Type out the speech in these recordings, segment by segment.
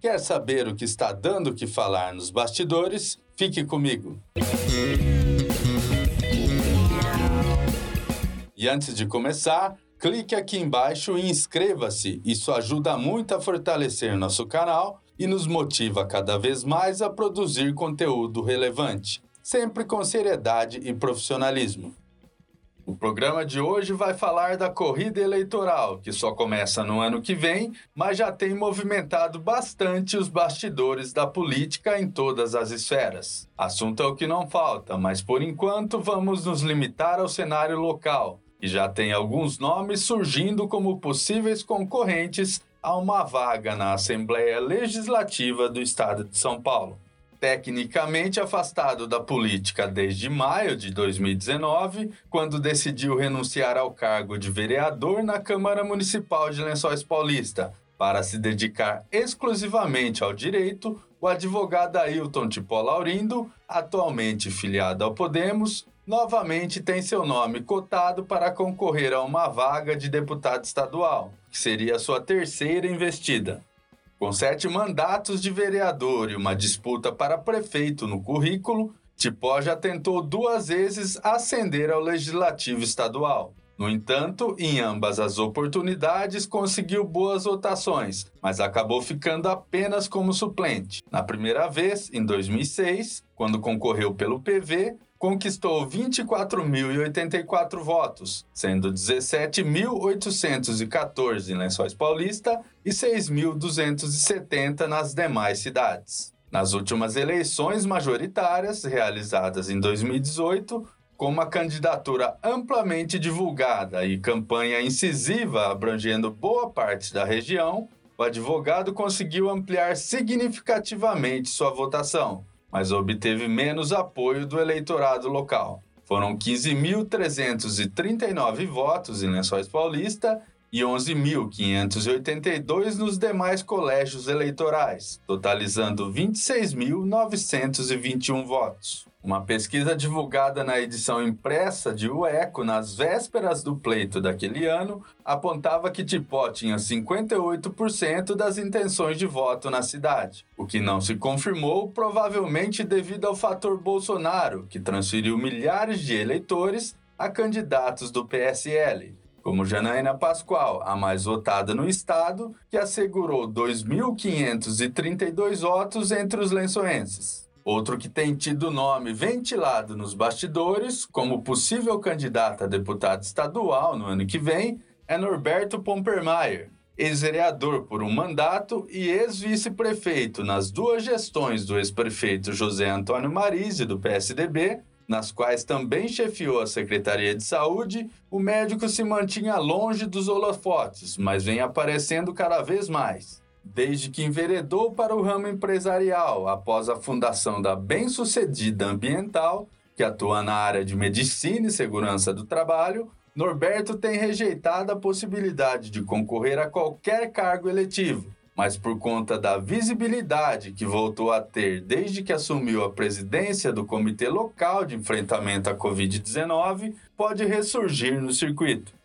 Quer saber o que está dando que falar nos bastidores? Fique comigo. E antes de começar, clique aqui embaixo e inscreva-se. Isso ajuda muito a fortalecer nosso canal e nos motiva cada vez mais a produzir conteúdo relevante, sempre com seriedade e profissionalismo. O programa de hoje vai falar da corrida eleitoral, que só começa no ano que vem, mas já tem movimentado bastante os bastidores da política em todas as esferas. Assunto é o que não falta, mas por enquanto vamos nos limitar ao cenário local, e já tem alguns nomes surgindo como possíveis concorrentes a uma vaga na Assembleia Legislativa do Estado de São Paulo. Tecnicamente afastado da política desde maio de 2019, quando decidiu renunciar ao cargo de vereador na Câmara Municipal de Lençóis Paulista, para se dedicar exclusivamente ao direito, o advogado Ailton Tipó Laurindo, atualmente filiado ao Podemos, novamente tem seu nome cotado para concorrer a uma vaga de deputado estadual, que seria sua terceira investida. Com sete mandatos de vereador e uma disputa para prefeito no currículo, Tipó já tentou duas vezes ascender ao legislativo estadual. No entanto, em ambas as oportunidades conseguiu boas votações, mas acabou ficando apenas como suplente. Na primeira vez, em 2006, quando concorreu pelo PV, conquistou 24.084 votos, sendo 17.814 em Lençóis Paulista e 6.270 nas demais cidades. Nas últimas eleições majoritárias, realizadas em 2018, com uma candidatura amplamente divulgada e campanha incisiva abrangendo boa parte da região, o advogado conseguiu ampliar significativamente sua votação, mas obteve menos apoio do eleitorado local. Foram 15.339 votos em Lençóis Paulista e 11.582 nos demais colégios eleitorais, totalizando 26.921 votos. Uma pesquisa divulgada na edição impressa de O Eco nas vésperas do pleito daquele ano apontava que Tipó tinha 58% das intenções de voto na cidade, o que não se confirmou provavelmente devido ao fator Bolsonaro, que transferiu milhares de eleitores a candidatos do PSL, como Janaína Pascoal, a mais votada no estado, que assegurou 2.532 votos entre os lençoenses. Outro que tem tido nome ventilado nos bastidores como possível candidato a deputado estadual no ano que vem é Norberto Pompermayer, ex-vereador por um mandato e ex-vice-prefeito nas duas gestões do ex-prefeito José Antônio Marise, do PSDB, nas quais também chefiou a Secretaria de Saúde, o médico se mantinha longe dos holofotes, mas vem aparecendo cada vez mais desde que enveredou para o ramo empresarial após a fundação da Bem-Sucedida Ambiental, que atua na área de medicina e segurança do trabalho, Norberto tem rejeitado a possibilidade de concorrer a qualquer cargo eletivo, mas por conta da visibilidade que voltou a ter desde que assumiu a presidência do Comitê Local de Enfrentamento à Covid-19, pode ressurgir no circuito.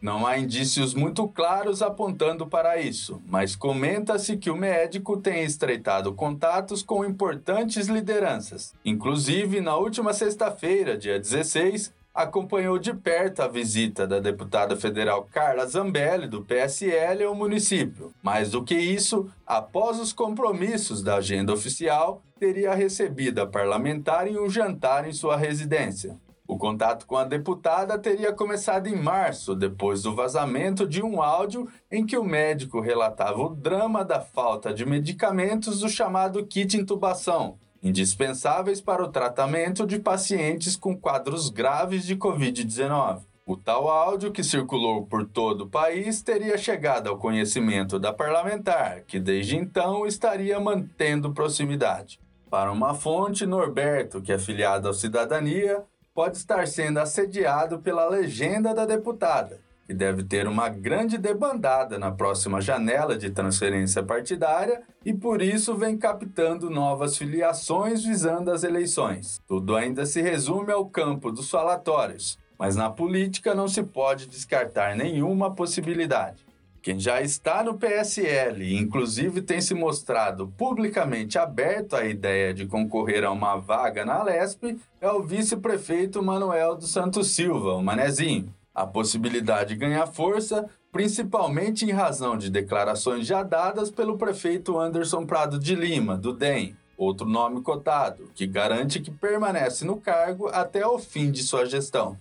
Não há indícios muito claros apontando para isso, mas comenta-se que o médico tem estreitado contatos com importantes lideranças. Inclusive, na última sexta-feira, dia 16, acompanhou de perto a visita da deputada federal Carla Zambelli, do PSL, ao município. Mais do que isso, após os compromissos da agenda oficial, teria recebido a parlamentar em um jantar em sua residência. O contato com a deputada teria começado em março, depois do vazamento de um áudio em que o médico relatava o drama da falta de medicamentos do chamado kit intubação, indispensáveis para o tratamento de pacientes com quadros graves de Covid-19. O tal áudio, que circulou por todo o país, teria chegado ao conhecimento da parlamentar, que desde então estaria mantendo proximidade. Para uma fonte, Norberto, que é filiado ao Cidadania, pode estar sendo assediado pela legenda da deputada, que deve ter uma grande debandada na próxima janela de transferência partidária e por isso vem captando novas filiações visando as eleições. Tudo ainda se resume ao campo dos falatórios, mas na política não se pode descartar nenhuma possibilidade. Quem já está no PSL e inclusive tem se mostrado publicamente aberto à ideia de concorrer a uma vaga na Lesp é o vice-prefeito Manuel dos Santos Silva, o Manezinho. A possibilidade ganha força, principalmente em razão de declarações já dadas pelo prefeito Anderson Prado de Lima, do DEM, outro nome cotado, que garante que permanece no cargo até o fim de sua gestão.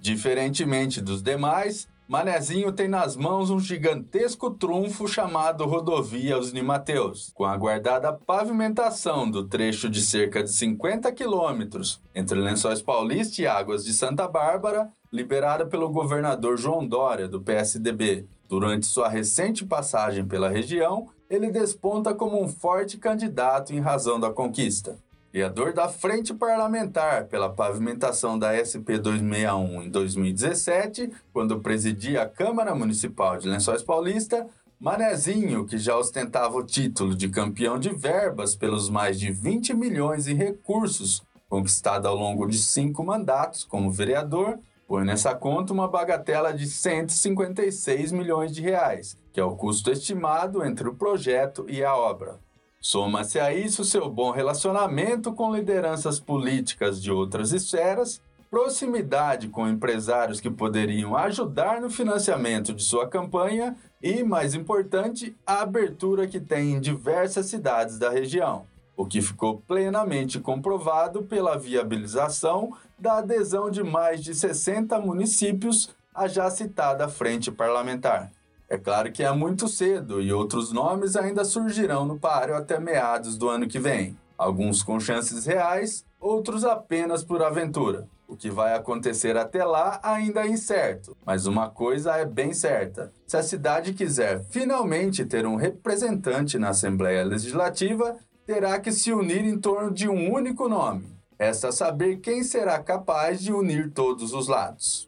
Diferentemente dos demais, Manezinho tem nas mãos um gigantesco trunfo chamado Rodovia Osni Mateus, com a aguardada pavimentação do trecho de cerca de 50 quilômetros entre Lençóis Paulista e Águas de Santa Bárbara, liberada pelo governador João Dória, do PSDB. Durante sua recente passagem pela região, ele desponta como um forte candidato em razão da conquista. Criador da Frente Parlamentar pela pavimentação da SP 261 em 2017, quando presidia a Câmara Municipal de Lençóis Paulista, Manezinho, que já ostentava o título de campeão de verbas pelos mais de 20 milhões em recursos conquistado ao longo de cinco mandatos como vereador, põe nessa conta uma bagatela de 156 milhões de reais, que é o custo estimado entre o projeto e a obra. Soma-se a isso seu bom relacionamento com lideranças políticas de outras esferas, proximidade com empresários que poderiam ajudar no financiamento de sua campanha e, mais importante, a abertura que tem em diversas cidades da região, o que ficou plenamente comprovado pela viabilização da adesão de mais de 60 municípios à já citada frente parlamentar. É claro que é muito cedo e outros nomes ainda surgirão no páreo até meados do ano que vem. Alguns com chances reais, outros apenas por aventura. O que vai acontecer até lá ainda é incerto, mas uma coisa é bem certa: se a cidade quiser finalmente ter um representante na Assembleia Legislativa, terá que se unir em torno de um único nome. Resta saber quem será capaz de unir todos os lados.